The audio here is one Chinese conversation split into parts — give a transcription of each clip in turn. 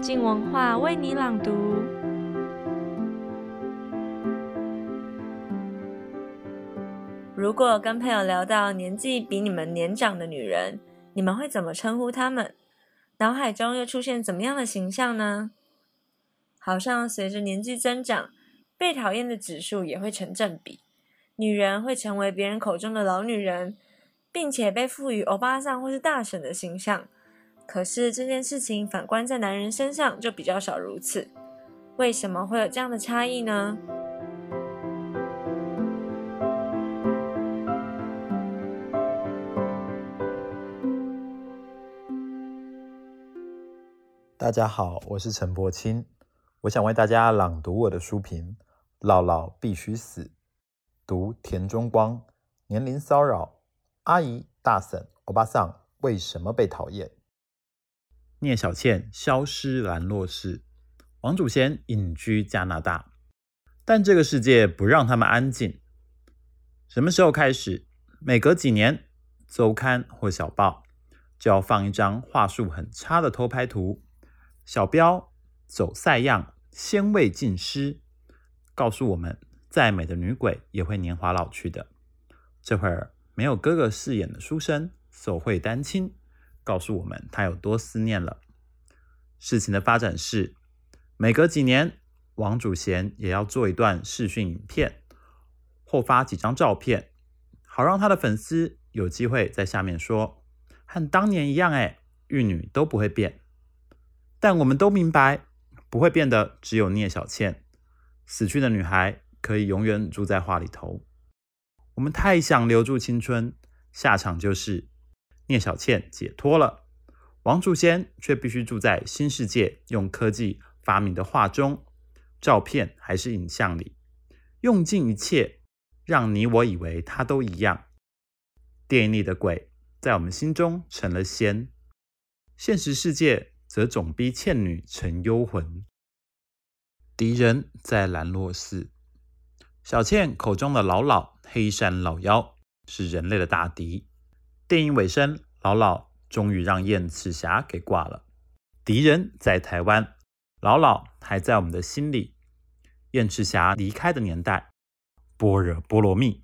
静文化为你朗读。如果跟朋友聊到年纪比你们年长的女人，你们会怎么称呼她们？脑海中又出现怎么样的形象呢？好像随着年纪增长，被讨厌的指数也会成正比。女人会成为别人口中的老女人，并且被赋予欧巴桑或是大婶的形象。可是这件事情反观在男人身上就比较少如此。为什么会有这样的差异呢？大家好，我是陈柏青，我想为大家朗读我的书评《姥姥必须死》。读田中光，年龄骚扰，阿姨、大婶、欧巴桑为什么被讨厌？聂小倩消失兰若寺，王祖贤隐居加拿大，但这个世界不让他们安静。什么时候开始，每隔几年，周刊或小报就要放一张画术很差的偷拍图，小标走赛样，鲜味尽失，告诉我们。再美的女鬼也会年华老去的。这会儿没有哥哥饰演的书生手绘丹青，告诉我们他有多思念了。事情的发展是，每隔几年，王祖贤也要做一段视讯影片，或发几张照片，好让他的粉丝有机会在下面说，和当年一样，哎，玉女都不会变。但我们都明白，不会变的只有聂小倩，死去的女孩。可以永远住在画里头。我们太想留住青春，下场就是聂小倩解脱了，王祖贤却必须住在新世界用科技发明的画中，照片还是影像里，用尽一切让你我以为他都一样。电影里的鬼在我们心中成了仙，现实世界则总逼倩女成幽魂。敌人在兰若寺。小倩口中的老老黑山老妖是人类的大敌。电影尾声，老老终于让燕赤霞给挂了。敌人在台湾，老老还在我们的心里。燕赤霞离开的年代，般若波罗蜜。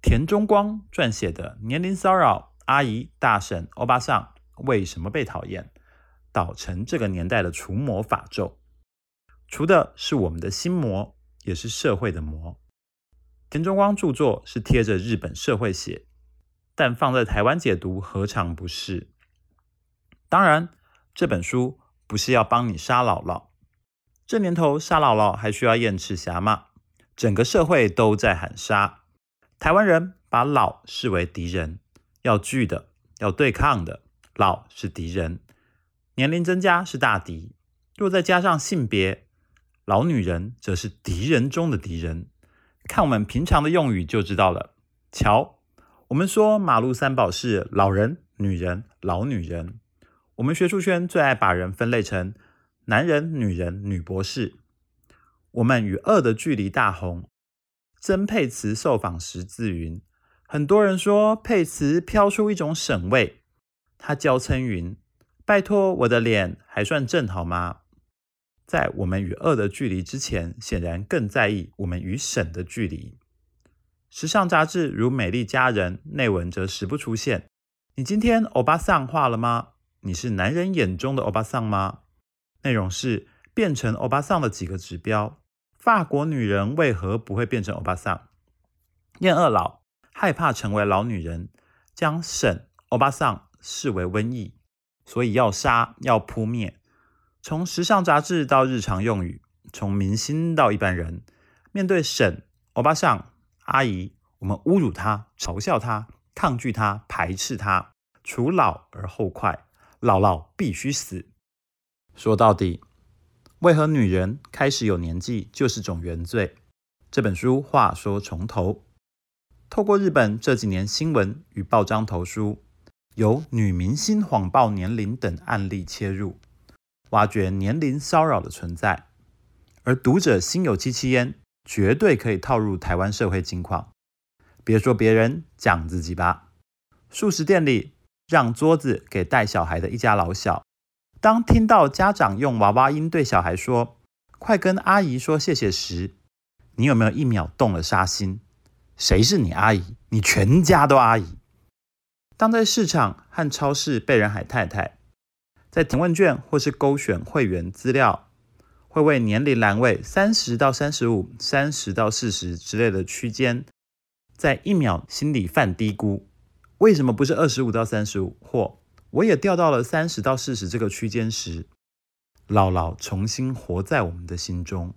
田中光撰写的年龄骚扰，阿姨、大婶、欧巴桑为什么被讨厌？导成这个年代的除魔法咒，除的是我们的心魔，也是社会的魔。田中光著作是贴着日本社会写，但放在台湾解读何尝不是？当然，这本书不是要帮你杀姥姥。这年头杀姥姥还需要燕赤霞吗？整个社会都在喊杀。台湾人把老视为敌人，要聚的，要对抗的，老是敌人。年龄增加是大敌，若再加上性别，老女人则是敌人中的敌人。看我们平常的用语就知道了。瞧，我们说马路三宝是老人、女人、老女人。我们学术圈最爱把人分类成男人、女人、女博士。我们与恶的距离大红。曾沛慈受访时自云：很多人说沛慈飘出一种省味。他娇嗔云：拜托，我的脸还算正好吗？在我们与恶的距离之前，显然更在意我们与省的距离。时尚杂志如《美丽佳人》内文则时不出现。你今天欧巴桑化了吗？你是男人眼中的欧巴桑吗？内容是变成欧巴桑的几个指标。法国女人为何不会变成欧巴桑？厌恶老，害怕成为老女人，将神欧巴桑视为瘟疫，所以要杀，要扑灭。从时尚杂志到日常用语，从明星到一般人，面对婶、欧巴桑、阿姨，我们侮辱她、嘲笑她、抗拒她、排斥她，除老而后快，老老必须死。说到底，为何女人开始有年纪就是种原罪？这本书话说从头，透过日本这几年新闻与报章投书，由女明星谎报年龄等案例切入。挖掘年龄骚扰的存在，而读者心有戚戚焉，绝对可以套入台湾社会情况。别说别人，讲自己吧。素食店里让桌子给带小孩的一家老小，当听到家长用娃娃音对小孩说“快跟阿姨说谢谢”时，你有没有一秒动了杀心？谁是你阿姨？你全家都阿姨。当在市场和超市被人喊太太，在填问卷或是勾选会员资料，会为年龄栏位三十到三十五、三十到四十之类的区间，在一秒心里犯嘀咕：为什么不是二十五到三十五？或我也掉到了三十到四十这个区间时，姥姥重新活在我们的心中，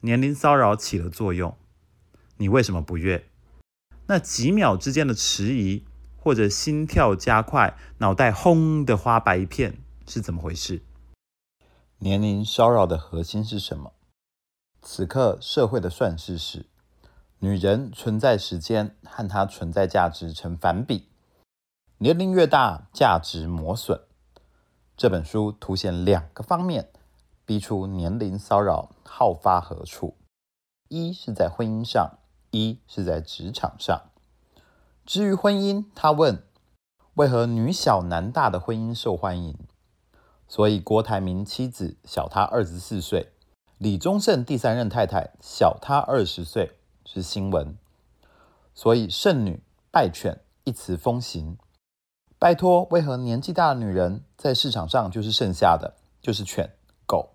年龄骚扰起了作用。你为什么不悦？那几秒之间的迟疑，或者心跳加快、脑袋轰的花白一片，是怎么回事？年龄骚扰的核心是什么？此刻社会的算式是：女人存在时间和她存在价值成反比，年龄越大，价值磨损。这本书凸显两个方面，逼出年龄骚扰好发何处。一是在婚姻上。一是在职场上。至于婚姻，他问：为何女小男大的婚姻受欢迎？所以郭台铭妻子小他二十四岁，李宗盛第三任太太小他二十岁是新闻。所以剩女败犬一词风行。拜托，为何年纪大的女人在市场上就是剩下的，就是犬狗？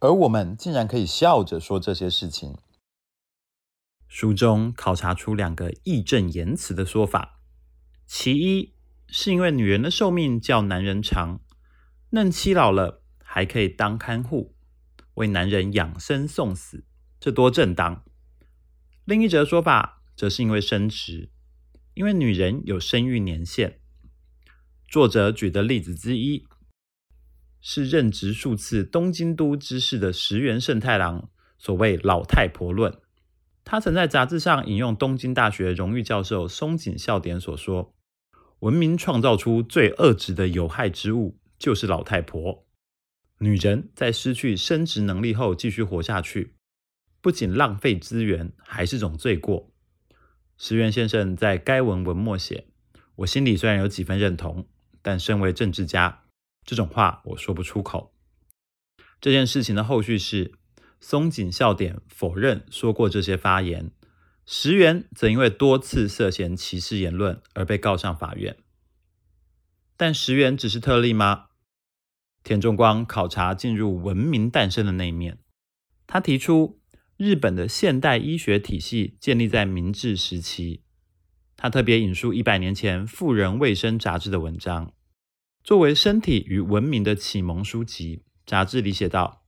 而我们竟然可以笑着说这些事情。书中考察出两个义正言辞的说法：其一是因为女人的寿命较男人长，嫩妻老了还可以当看护，为男人养生送死，这多正当；另一则说法则是因为生殖，因为女人有生育年限。作者举的例子之一是任职数次东京都知事的石原慎太郎所谓“老太婆论”。他曾在杂志上引用东京大学荣誉教授松井孝典所说：“文明创造出最恶质的有害之物，就是老太婆。女人在失去生殖能力后继续活下去，不仅浪费资源，还是种罪过。”石原先生在该文文末写：“我心里虽然有几分认同，但身为政治家，这种话我说不出口。”这件事情的后续是。松井笑点否认说过这些发言，石原则因为多次涉嫌歧视言论而被告上法院。但石原只是特例吗？田中光考察进入文明诞生的那一面，他提出日本的现代医学体系建立在明治时期。他特别引述一百年前《妇人卫生杂志》的文章，作为身体与文明的启蒙书籍。杂志里写道。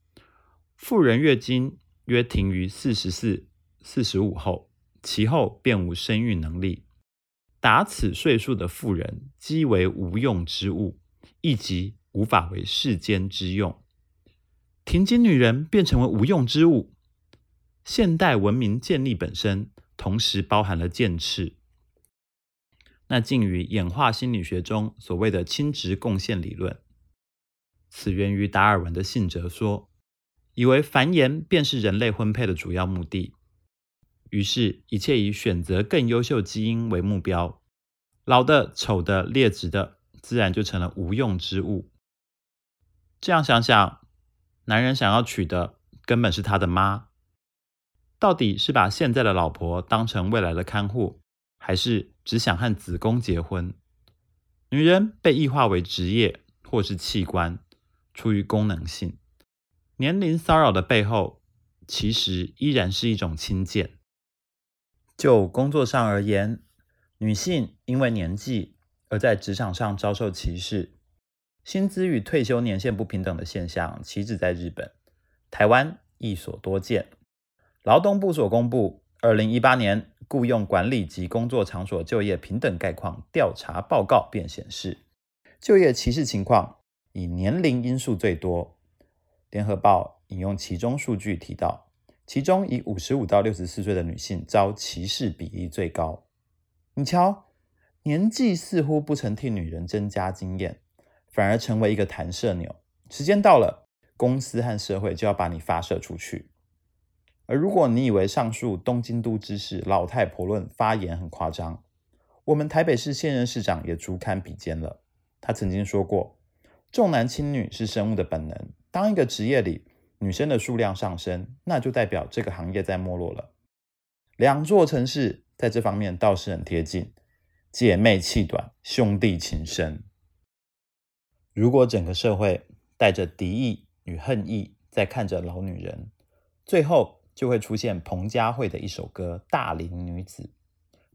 妇人月经约停于四十四、四十五后，其后便无生育能力。达此岁数的妇人，即为无用之物，亦即无法为世间之用。停经女人便成为无用之物。现代文明建立本身，同时包含了剑翅。那近于演化心理学中所谓的亲职贡献理论。此源于达尔文的性哲说。以为繁衍便是人类婚配的主要目的，于是，一切以选择更优秀基因为目标。老的、丑的、劣质的，自然就成了无用之物。这样想想，男人想要娶的根本是他的妈。到底是把现在的老婆当成未来的看护，还是只想和子宫结婚？女人被异化为职业或是器官，出于功能性。年龄骚扰的背后，其实依然是一种轻贱。就工作上而言，女性因为年纪而在职场上遭受歧视，薪资与退休年限不平等的现象，岂止在日本，台湾亦所多见。劳动部所公布二零一八年雇佣管理及工作场所就业平等概况调查报告便显示，就业歧视情况以年龄因素最多。联合报引用其中数据提到，其中以五十五到六十四岁的女性遭歧视比例最高。你瞧，年纪似乎不曾替女人增加经验，反而成为一个弹射钮。时间到了，公司和社会就要把你发射出去。而如果你以为上述东京都知事老太婆论发言很夸张，我们台北市现任市长也足堪比肩了。他曾经说过。重男轻女是生物的本能。当一个职业里女生的数量上升，那就代表这个行业在没落了。两座城市在这方面倒是很贴近，姐妹气短，兄弟情深。如果整个社会带着敌意与恨意在看着老女人，最后就会出现彭佳慧的一首歌《大龄女子》，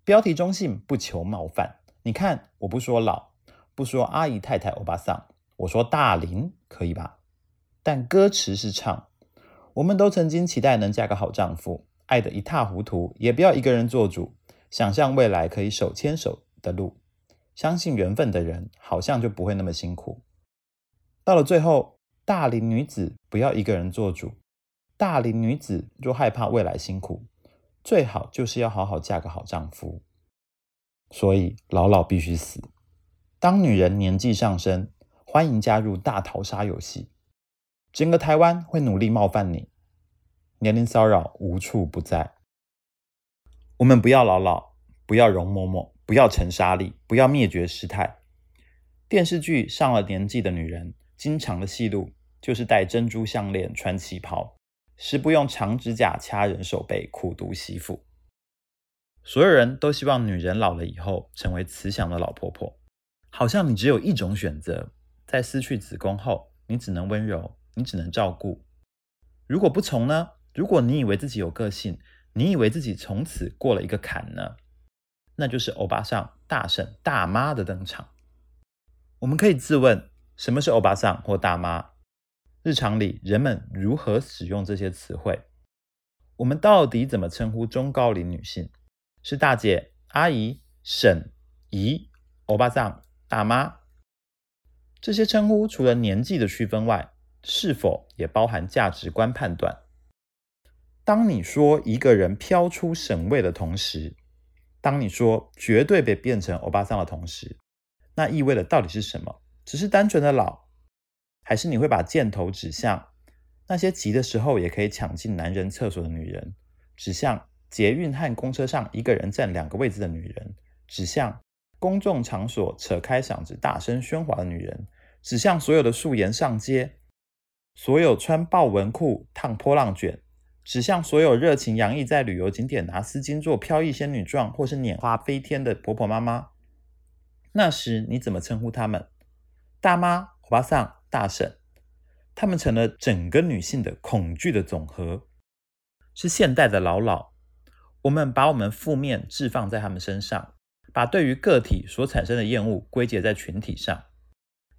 标题中性，不求冒犯。你看，我不说老，不说阿姨、太太、欧巴桑，我说大龄，可以吧？但歌词是唱，我们都曾经期待能嫁个好丈夫，爱得一塌糊涂，也不要一个人做主，想象未来可以手牵手的路，相信缘分的人，好像就不会那么辛苦。到了最后，大龄女子不要一个人做主，大龄女子若害怕未来辛苦，最好就是要好好嫁个好丈夫。所以老老必须死。当女人年纪上升，欢迎加入大逃杀游戏。整个台湾会努力冒犯你，年龄骚扰无处不在。我们不要老老，不要容嬷嬷，不要陈沙莉，不要灭绝师太。电视剧上了年纪的女人，经常的戏路就是戴珍珠项链、穿旗袍，时不用长指甲掐人手背，苦读媳妇。所有人都希望女人老了以后成为慈祥的老婆婆，好像你只有一种选择，在失去子宫后，你只能温柔，你只能照顾。如果不从呢？如果你以为自己有个性，你以为自己从此过了一个坎呢？那就是欧巴桑、大婶、大妈的登场。我们可以自问：什么是欧巴桑或大妈？日常里人们如何使用这些词汇？我们到底怎么称呼中高龄女性？是大姐、阿姨、婶、姨、欧巴桑、大妈，这些称呼除了年纪的区分外，是否也包含价值观判断？当你说一个人飘出省位的同时，当你说绝对被变成欧巴桑的同时，那意味的到底是什么？只是单纯的老，还是你会把箭头指向那些急的时候也可以抢进男人厕所的女人，指向？捷运和公车上一个人占两个位置的女人，指向公众场所扯开嗓子大声喧哗的女人，指向所有的素颜上街，所有穿豹纹裤烫波浪卷，指向所有热情洋溢在旅游景点拿丝巾做飘逸仙女状或是拈花飞天的婆婆妈妈。那时你怎么称呼她们？大妈、欧巴桑、大婶，她们成了整个女性的恐惧的总和，是现代的老老。我们把我们负面置放在他们身上，把对于个体所产生的厌恶归结在群体上。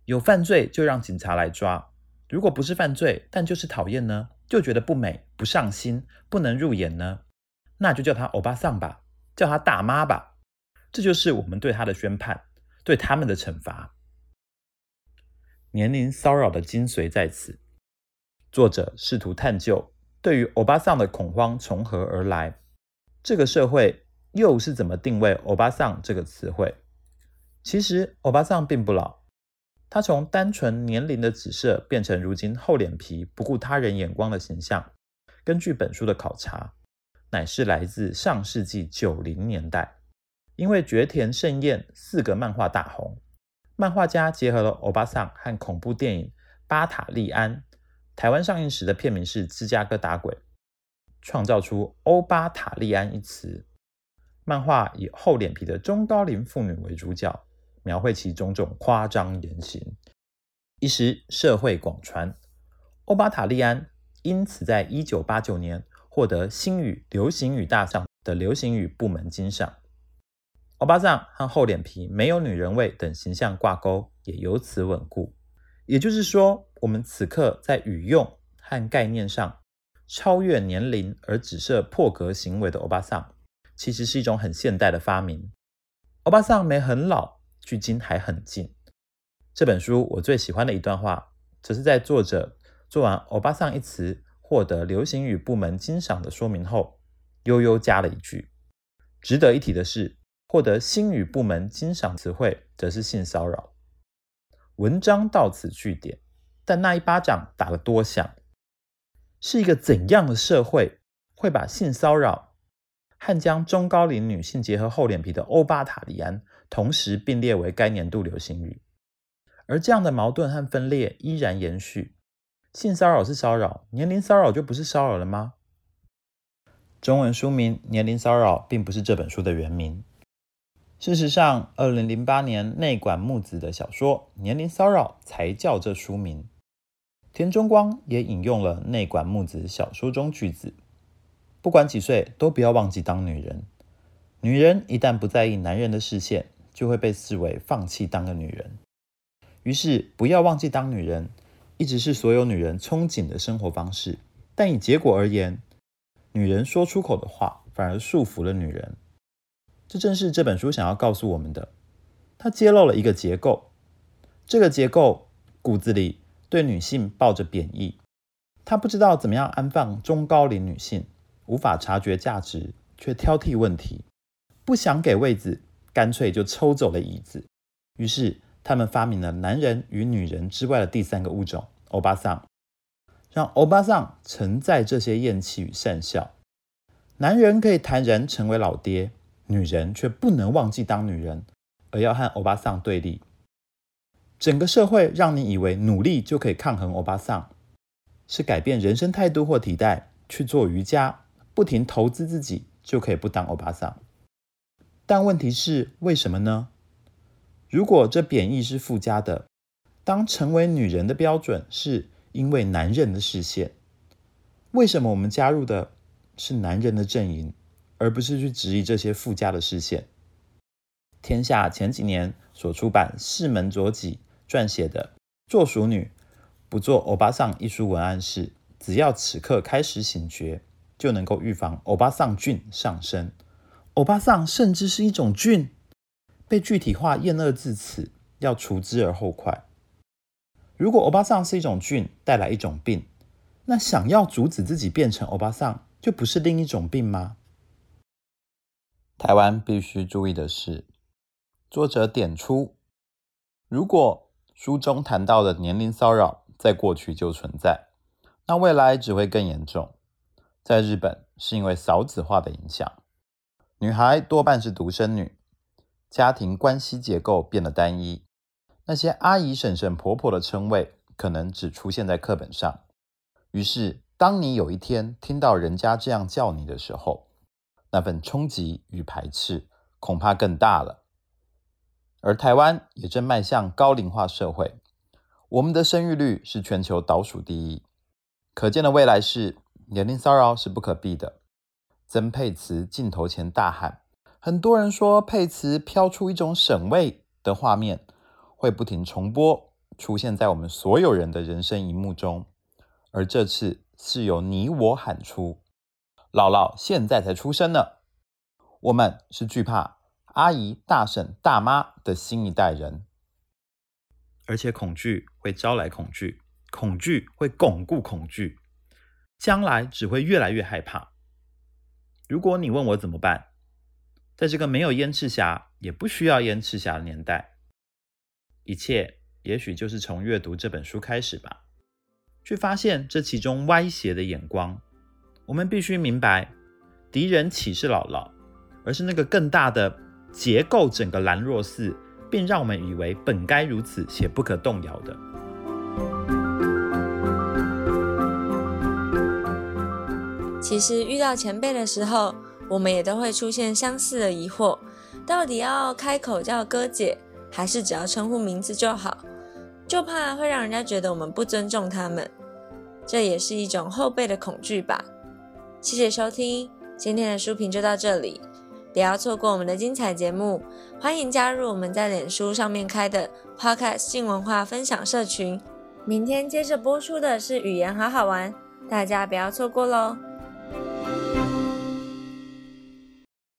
有犯罪就让警察来抓，如果不是犯罪，但就是讨厌呢，就觉得不美、不上心、不能入眼呢，那就叫他欧巴桑吧，叫他大妈吧。这就是我们对他的宣判，对他们的惩罚。年龄骚扰的精髓在此。作者试图探究，对于欧巴桑的恐慌从何而来。这个社会又是怎么定位“欧巴桑”这个词汇？其实，欧巴桑并不老，他从单纯年龄的指涉变成如今厚脸皮、不顾他人眼光的形象。根据本书的考察，乃是来自上世纪九零年代，因为绝田胜彦四个漫画大红，漫画家结合了欧巴桑和恐怖电影《巴塔利安》，台湾上映时的片名是《芝加哥打鬼》。创造出欧巴塔利安一词，漫画以厚脸皮的中高龄妇女为主角，描绘其种种夸张言行，一时社会广传。欧巴塔利安因此在一九八九年获得星语流行语大赏的流行语部门金赏。欧巴桑和厚脸皮、没有女人味等形象挂钩，也由此稳固。也就是说，我们此刻在语用和概念上。超越年龄而只设破格行为的欧巴桑，其实是一种很现代的发明。欧巴桑没很老，距今还很近。这本书我最喜欢的一段话，则是在作者做完“欧巴桑”一词获得流行语部门金赏的说明后，悠悠加了一句：“值得一提的是，获得星语部门金赏词汇，则是性骚扰。”文章到此句点，但那一巴掌打了多响。是一个怎样的社会会把性骚扰和将中高龄女性结合厚脸皮的欧巴塔利安同时并列为该年度流行语？而这样的矛盾和分裂依然延续。性骚扰是骚扰，年龄骚扰就不是骚扰了吗？中文书名《年龄骚扰》并不是这本书的原名。事实上，二零零八年内管木子的小说《年龄骚扰》才叫这书名。田中光也引用了内管木子小说中句子：“不管几岁，都不要忘记当女人。女人一旦不在意男人的视线，就会被视为放弃当个女人。于是，不要忘记当女人。”一直是所有女人憧憬的生活方式，但以结果而言，女人说出口的话反而束缚了女人。这正是这本书想要告诉我们的。它揭露了一个结构，这个结构骨子里对女性抱着贬义，她不知道怎么样安放中高龄女性，无法察觉价值，却挑剔问题，不想给位子，干脆就抽走了椅子。于是。他们发明了男人与女人之外的第三个物种——欧巴桑，让欧巴桑承载这些厌弃与讪笑。男人可以坦然成为老爹，女人却不能忘记当女人，而要和欧巴桑对立。整个社会让你以为努力就可以抗衡欧巴桑，是改变人生态度或体态，去做瑜伽，不停投资自己就可以不当欧巴桑。但问题是，为什么呢？如果这贬义是附加的，当成为女人的标准是因为男人的视线，为什么我们加入的是男人的阵营，而不是去质疑这些附加的视线？天下前几年所出版世门佐己撰写的《做淑女不做欧巴桑》一书文案是：只要此刻开始醒觉，就能够预防欧巴桑菌上升。欧巴桑甚至是一种菌。被具体化厌恶至此，要除之而后快。如果欧巴桑是一种菌，带来一种病，那想要阻止自己变成欧巴桑，就不是另一种病吗？台湾必须注意的是，作者点出，如果书中谈到的年龄骚扰在过去就存在，那未来只会更严重。在日本，是因为少子化的影响，女孩多半是独生女。家庭关系结构变得单一，那些阿姨、婶婶、婆婆的称谓可能只出现在课本上。于是，当你有一天听到人家这样叫你的时候，那份冲击与排斥恐怕更大了。而台湾也正迈向高龄化社会，我们的生育率是全球倒数第一。可见的未来是，年龄骚扰是不可避的。曾沛慈镜头前大喊。很多人说佩慈飘出一种省味的画面，会不停重播，出现在我们所有人的人生荧幕中。而这次是由你我喊出：“姥姥现在才出生呢。”我们是惧怕阿姨、大婶、大妈的新一代人，而且恐惧会招来恐惧，恐惧会巩固恐惧，将来只会越来越害怕。如果你问我怎么办？在这个没有燕赤霞，也不需要燕赤霞的年代，一切也许就是从阅读这本书开始吧，去发现这其中歪斜的眼光。我们必须明白，敌人岂是姥姥，而是那个更大的结构，整个兰若寺，并让我们以为本该如此且不可动摇的。其实遇到前辈的时候，我们也都会出现相似的疑惑，到底要开口叫哥姐，还是只要称呼名字就好？就怕会让人家觉得我们不尊重他们，这也是一种后辈的恐惧吧。谢谢收听，今天的书评就到这里，不要错过我们的精彩节目，欢迎加入我们在脸书上面开的 Podcast 性文化分享社群。明天接着播出的是语言好好玩，大家不要错过喽。